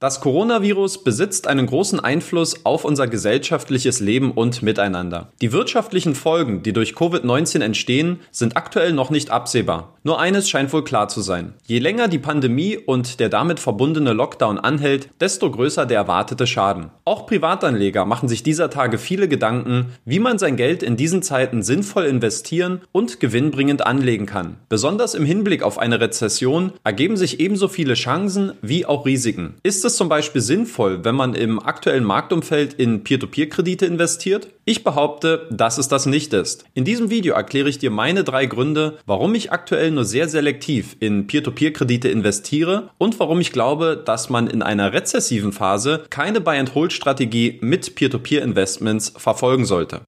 Das Coronavirus besitzt einen großen Einfluss auf unser gesellschaftliches Leben und Miteinander. Die wirtschaftlichen Folgen, die durch Covid-19 entstehen, sind aktuell noch nicht absehbar. Nur eines scheint wohl klar zu sein. Je länger die Pandemie und der damit verbundene Lockdown anhält, desto größer der erwartete Schaden. Auch Privatanleger machen sich dieser Tage viele Gedanken, wie man sein Geld in diesen Zeiten sinnvoll investieren und gewinnbringend anlegen kann. Besonders im Hinblick auf eine Rezession ergeben sich ebenso viele Chancen wie auch Risiken. Ist zum Beispiel sinnvoll, wenn man im aktuellen Marktumfeld in Peer-to-Peer-Kredite investiert? Ich behaupte, dass es das nicht ist. In diesem Video erkläre ich dir meine drei Gründe, warum ich aktuell nur sehr selektiv in Peer-to-Peer-Kredite investiere und warum ich glaube, dass man in einer rezessiven Phase keine Buy-and-Hold-Strategie mit Peer-to-Peer-Investments verfolgen sollte.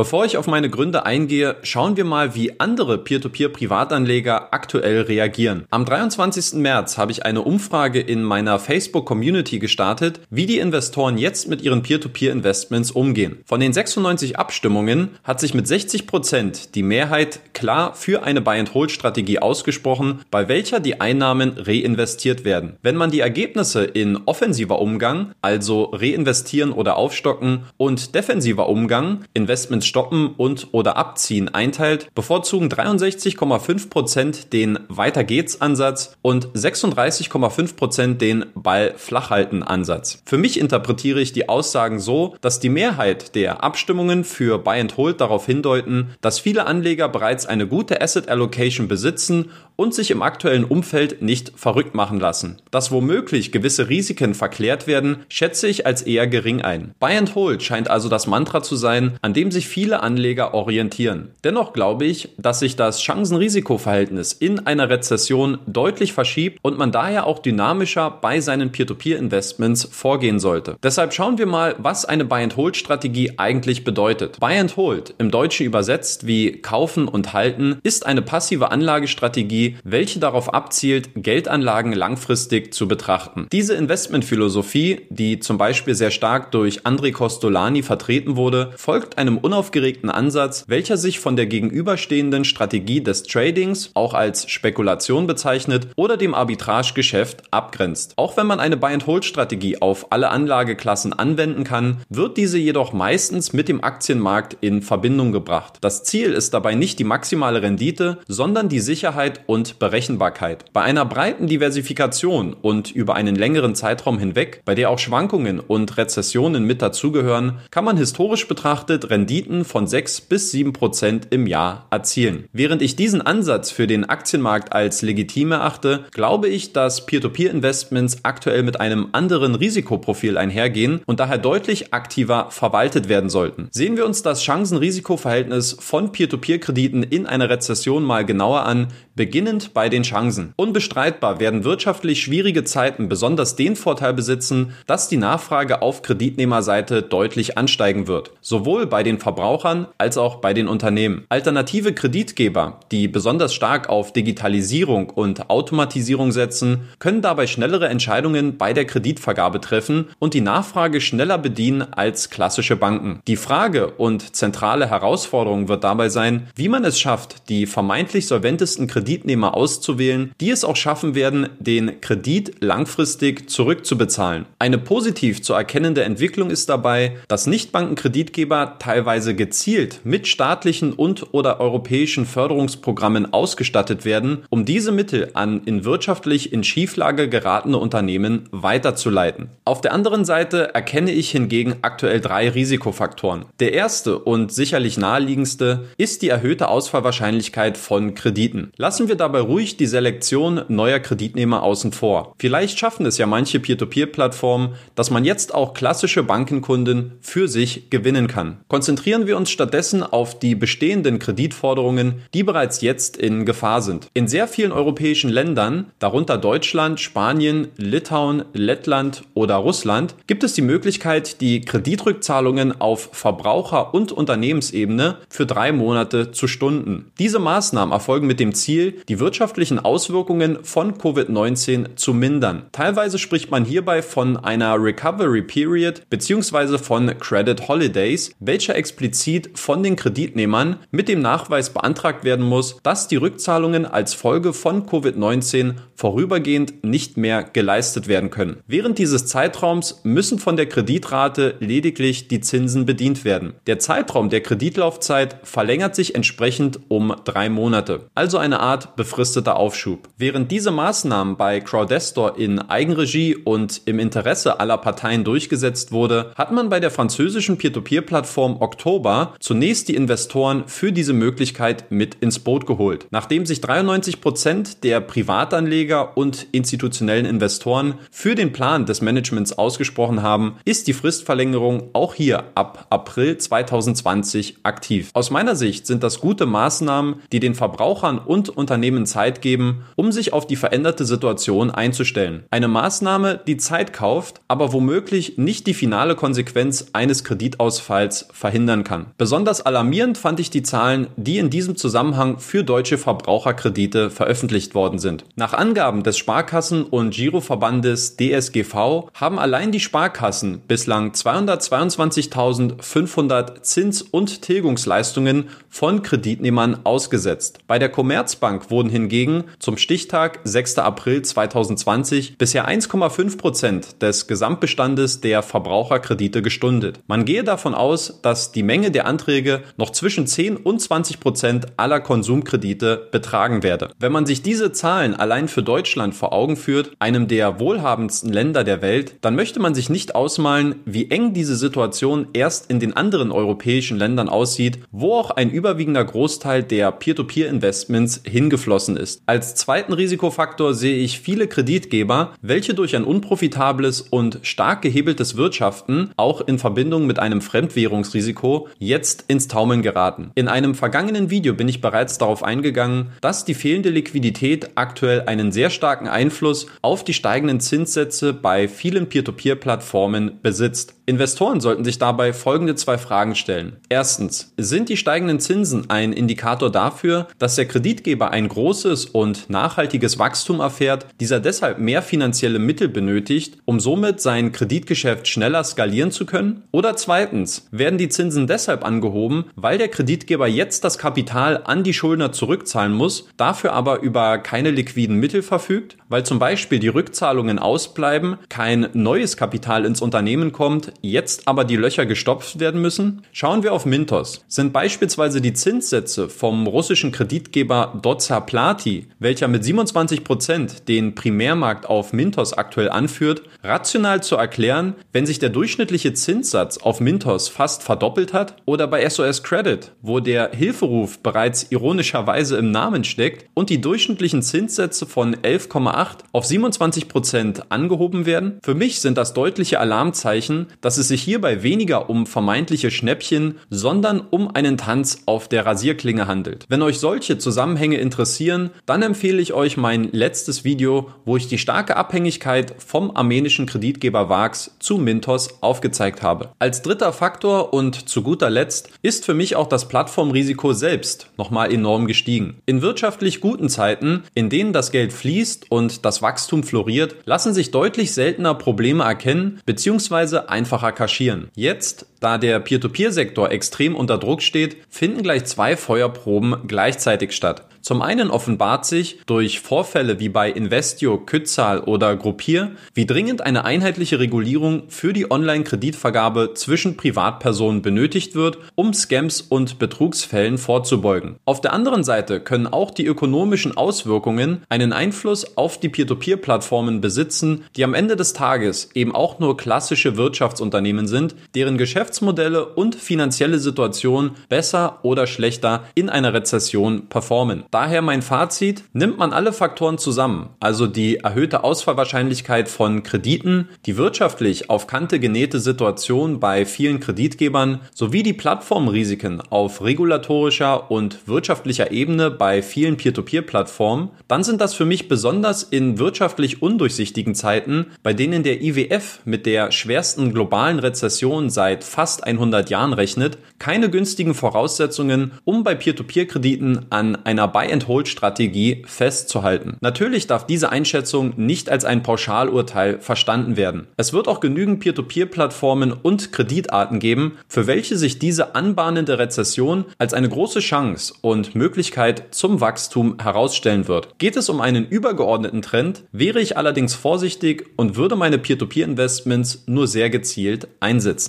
Bevor ich auf meine Gründe eingehe, schauen wir mal, wie andere Peer-to-Peer-Privatanleger aktuell reagieren. Am 23. März habe ich eine Umfrage in meiner Facebook-Community gestartet, wie die Investoren jetzt mit ihren Peer-to-Peer-Investments umgehen. Von den 96 Abstimmungen hat sich mit 60 Prozent die Mehrheit klar für eine Buy-and-Hold-Strategie ausgesprochen, bei welcher die Einnahmen reinvestiert werden. Wenn man die Ergebnisse in offensiver Umgang, also reinvestieren oder aufstocken, und defensiver Umgang, Investments stoppen und oder abziehen einteilt, bevorzugen 63,5% den Weiter geht's Ansatz und 36,5% den Ball flachhalten Ansatz. Für mich interpretiere ich die Aussagen so, dass die Mehrheit der Abstimmungen für Buy and Hold darauf hindeuten, dass viele Anleger bereits eine gute Asset Allocation besitzen und sich im aktuellen Umfeld nicht verrückt machen lassen. Dass womöglich gewisse Risiken verklärt werden, schätze ich als eher gering ein. Buy and Hold scheint also das Mantra zu sein, an dem sich viele Anleger orientieren. Dennoch glaube ich, dass sich das Chancen-Risiko-Verhältnis in einer Rezession deutlich verschiebt und man daher auch dynamischer bei seinen Peer-to-Peer-Investments vorgehen sollte. Deshalb schauen wir mal, was eine Buy-and-Hold-Strategie eigentlich bedeutet. Buy-and-Hold, im Deutschen übersetzt wie kaufen und halten, ist eine passive Anlagestrategie, welche darauf abzielt, Geldanlagen langfristig zu betrachten. Diese Investmentphilosophie, die zum Beispiel sehr stark durch André Costolani vertreten wurde, folgt einem unauf unaufgeregten Ansatz, welcher sich von der gegenüberstehenden Strategie des Tradings, auch als Spekulation bezeichnet, oder dem Arbitragegeschäft abgrenzt. Auch wenn man eine Buy-and-Hold-Strategie auf alle Anlageklassen anwenden kann, wird diese jedoch meistens mit dem Aktienmarkt in Verbindung gebracht. Das Ziel ist dabei nicht die maximale Rendite, sondern die Sicherheit und Berechenbarkeit. Bei einer breiten Diversifikation und über einen längeren Zeitraum hinweg, bei der auch Schwankungen und Rezessionen mit dazugehören, kann man historisch betrachtet Renditen Renditen von 6 bis 7 Prozent im Jahr erzielen. Während ich diesen Ansatz für den Aktienmarkt als legitim erachte, glaube ich, dass Peer-to-Peer-Investments aktuell mit einem anderen Risikoprofil einhergehen und daher deutlich aktiver verwaltet werden sollten. Sehen wir uns das Chancen-Risiko-Verhältnis von Peer-to-Peer-Krediten in einer Rezession mal genauer an, beginnend bei den Chancen. Unbestreitbar werden wirtschaftlich schwierige Zeiten besonders den Vorteil besitzen, dass die Nachfrage auf Kreditnehmerseite deutlich ansteigen wird. Sowohl bei den Verbrauchern als auch bei den Unternehmen. Alternative Kreditgeber, die besonders stark auf Digitalisierung und Automatisierung setzen, können dabei schnellere Entscheidungen bei der Kreditvergabe treffen und die Nachfrage schneller bedienen als klassische Banken. Die Frage und zentrale Herausforderung wird dabei sein, wie man es schafft, die vermeintlich solventesten Kreditnehmer auszuwählen, die es auch schaffen werden, den Kredit langfristig zurückzubezahlen. Eine positiv zu erkennende Entwicklung ist dabei, dass Nichtbankenkreditgeber teilweise Weise gezielt mit staatlichen und oder europäischen Förderungsprogrammen ausgestattet werden, um diese Mittel an in wirtschaftlich in Schieflage geratene Unternehmen weiterzuleiten. Auf der anderen Seite erkenne ich hingegen aktuell drei Risikofaktoren. Der erste und sicherlich naheliegendste ist die erhöhte Ausfallwahrscheinlichkeit von Krediten. Lassen wir dabei ruhig die Selektion neuer Kreditnehmer außen vor. Vielleicht schaffen es ja manche Peer-to-Peer-Plattformen, dass man jetzt auch klassische Bankenkunden für sich gewinnen kann. Konzentrieren wir uns stattdessen auf die bestehenden Kreditforderungen, die bereits jetzt in Gefahr sind. In sehr vielen europäischen Ländern, darunter Deutschland, Spanien, Litauen, Lettland oder Russland, gibt es die Möglichkeit, die Kreditrückzahlungen auf Verbraucher- und Unternehmensebene für drei Monate zu stunden. Diese Maßnahmen erfolgen mit dem Ziel, die wirtschaftlichen Auswirkungen von Covid-19 zu mindern. Teilweise spricht man hierbei von einer Recovery Period bzw. von Credit Holidays, welcher explizit von den Kreditnehmern mit dem Nachweis beantragt werden muss, dass die Rückzahlungen als Folge von Covid-19 vorübergehend nicht mehr geleistet werden können. Während dieses Zeitraums müssen von der Kreditrate lediglich die Zinsen bedient werden. Der Zeitraum der Kreditlaufzeit verlängert sich entsprechend um drei Monate, also eine Art befristeter Aufschub. Während diese Maßnahmen bei Crowdestor in Eigenregie und im Interesse aller Parteien durchgesetzt wurde, hat man bei der französischen Peer-to-Peer-Plattform Oktober zunächst die Investoren für diese Möglichkeit mit ins Boot geholt. Nachdem sich 93 Prozent der Privatanleger und institutionellen Investoren für den Plan des Managements ausgesprochen haben, ist die Fristverlängerung auch hier ab April 2020 aktiv. Aus meiner Sicht sind das gute Maßnahmen, die den Verbrauchern und Unternehmen Zeit geben, um sich auf die veränderte Situation einzustellen. Eine Maßnahme, die Zeit kauft, aber womöglich nicht die finale Konsequenz eines Kreditausfalls verhindern kann. Besonders alarmierend fand ich die Zahlen, die in diesem Zusammenhang für deutsche Verbraucherkredite veröffentlicht worden sind. Nach Angaben des Sparkassen- und Giroverbandes DSGV haben allein die Sparkassen bislang 222.500 Zins- und Tilgungsleistungen von Kreditnehmern ausgesetzt. Bei der Commerzbank wurden hingegen zum Stichtag 6. April 2020 bisher 1,5 Prozent des Gesamtbestandes der Verbraucherkredite gestundet. Man gehe davon aus, dass die Menge der Anträge noch zwischen 10 und 20 Prozent aller Konsumkredite betragen werde. Wenn man sich diese Zahlen allein für Deutschland vor Augen führt, einem der wohlhabendsten Länder der Welt, dann möchte man sich nicht ausmalen, wie eng diese Situation erst in den anderen europäischen Ländern aussieht, wo auch ein überwiegender Großteil der Peer-to-Peer-Investments hingeflossen ist. Als zweiten Risikofaktor sehe ich viele Kreditgeber, welche durch ein unprofitables und stark gehebeltes Wirtschaften auch in Verbindung mit einem Fremdwährungsrisiko jetzt ins Taumeln geraten. In einem vergangenen Video bin ich bereits darauf eingegangen, dass die fehlende Liquidität aktuell einen sehr starken Einfluss auf die steigenden Zinssätze bei vielen Peer-to-Peer-Plattformen besitzt. Investoren sollten sich dabei folgende zwei Fragen stellen. Erstens, sind die steigenden Zinsen ein Indikator dafür, dass der Kreditgeber ein großes und nachhaltiges Wachstum erfährt, dieser deshalb mehr finanzielle Mittel benötigt, um somit sein Kreditgeschäft schneller skalieren zu können? Oder zweitens, werden die Zinsen deshalb angehoben, weil der Kreditgeber jetzt das Kapital an die Schuldner zurückzahlen muss, dafür aber über keine liquiden Mittel verfügt, weil zum Beispiel die Rückzahlungen ausbleiben, kein neues Kapital ins Unternehmen kommt, jetzt aber die Löcher gestopft werden müssen? Schauen wir auf Mintos. Sind beispielsweise die Zinssätze vom russischen Kreditgeber Dotzer Plati, welcher mit 27 Prozent den Primärmarkt auf Mintos aktuell anführt, rational zu erklären, wenn sich der durchschnittliche Zinssatz auf Mintos fast verdoppelt hat? Oder bei SOS Credit, wo der Hilferuf bereits ironischerweise im Namen steckt und die durchschnittlichen Zinssätze von 11,8 auf 27 Prozent angehoben werden? Für mich sind das deutliche Alarmzeichen, dass dass es sich hierbei weniger um vermeintliche Schnäppchen, sondern um einen Tanz auf der Rasierklinge handelt. Wenn euch solche Zusammenhänge interessieren, dann empfehle ich euch mein letztes Video, wo ich die starke Abhängigkeit vom armenischen Kreditgeber VAX zu Mintos aufgezeigt habe. Als dritter Faktor und zu guter Letzt ist für mich auch das Plattformrisiko selbst nochmal enorm gestiegen. In wirtschaftlich guten Zeiten, in denen das Geld fließt und das Wachstum floriert, lassen sich deutlich seltener Probleme erkennen bzw. einfach einfacher kaschieren. Jetzt, da der Peer-to-Peer-Sektor extrem unter Druck steht, finden gleich zwei Feuerproben gleichzeitig statt. Zum einen offenbart sich durch Vorfälle wie bei Investio, Kützal oder Gruppier, wie dringend eine einheitliche Regulierung für die Online-Kreditvergabe zwischen Privatpersonen benötigt wird, um Scams und Betrugsfällen vorzubeugen. Auf der anderen Seite können auch die ökonomischen Auswirkungen einen Einfluss auf die Peer-to-Peer-Plattformen besitzen, die am Ende des Tages eben auch nur klassische Wirtschaftsunternehmen sind, deren Geschäftsmodelle und finanzielle Situation besser oder schlechter in einer Rezession performen. Daher mein Fazit, nimmt man alle Faktoren zusammen, also die erhöhte Ausfallwahrscheinlichkeit von Krediten, die wirtschaftlich auf Kante genähte Situation bei vielen Kreditgebern sowie die Plattformrisiken auf regulatorischer und wirtschaftlicher Ebene bei vielen Peer-to-Peer-Plattformen, dann sind das für mich besonders in wirtschaftlich undurchsichtigen Zeiten, bei denen der IWF mit der schwersten globalen Rezession seit fast 100 Jahren rechnet, keine günstigen Voraussetzungen, um bei Peer-to-Peer-Krediten an einer Buy-and-Hold-Strategie festzuhalten. Natürlich darf diese Einschätzung nicht als ein Pauschalurteil verstanden werden. Es wird auch genügend Peer-to-Peer-Plattformen und Kreditarten geben, für welche sich diese anbahnende Rezession als eine große Chance und Möglichkeit zum Wachstum herausstellen wird. Geht es um einen übergeordneten Trend, wäre ich allerdings vorsichtig und würde meine Peer-to-Peer-Investments nur sehr gezielt einsetzen.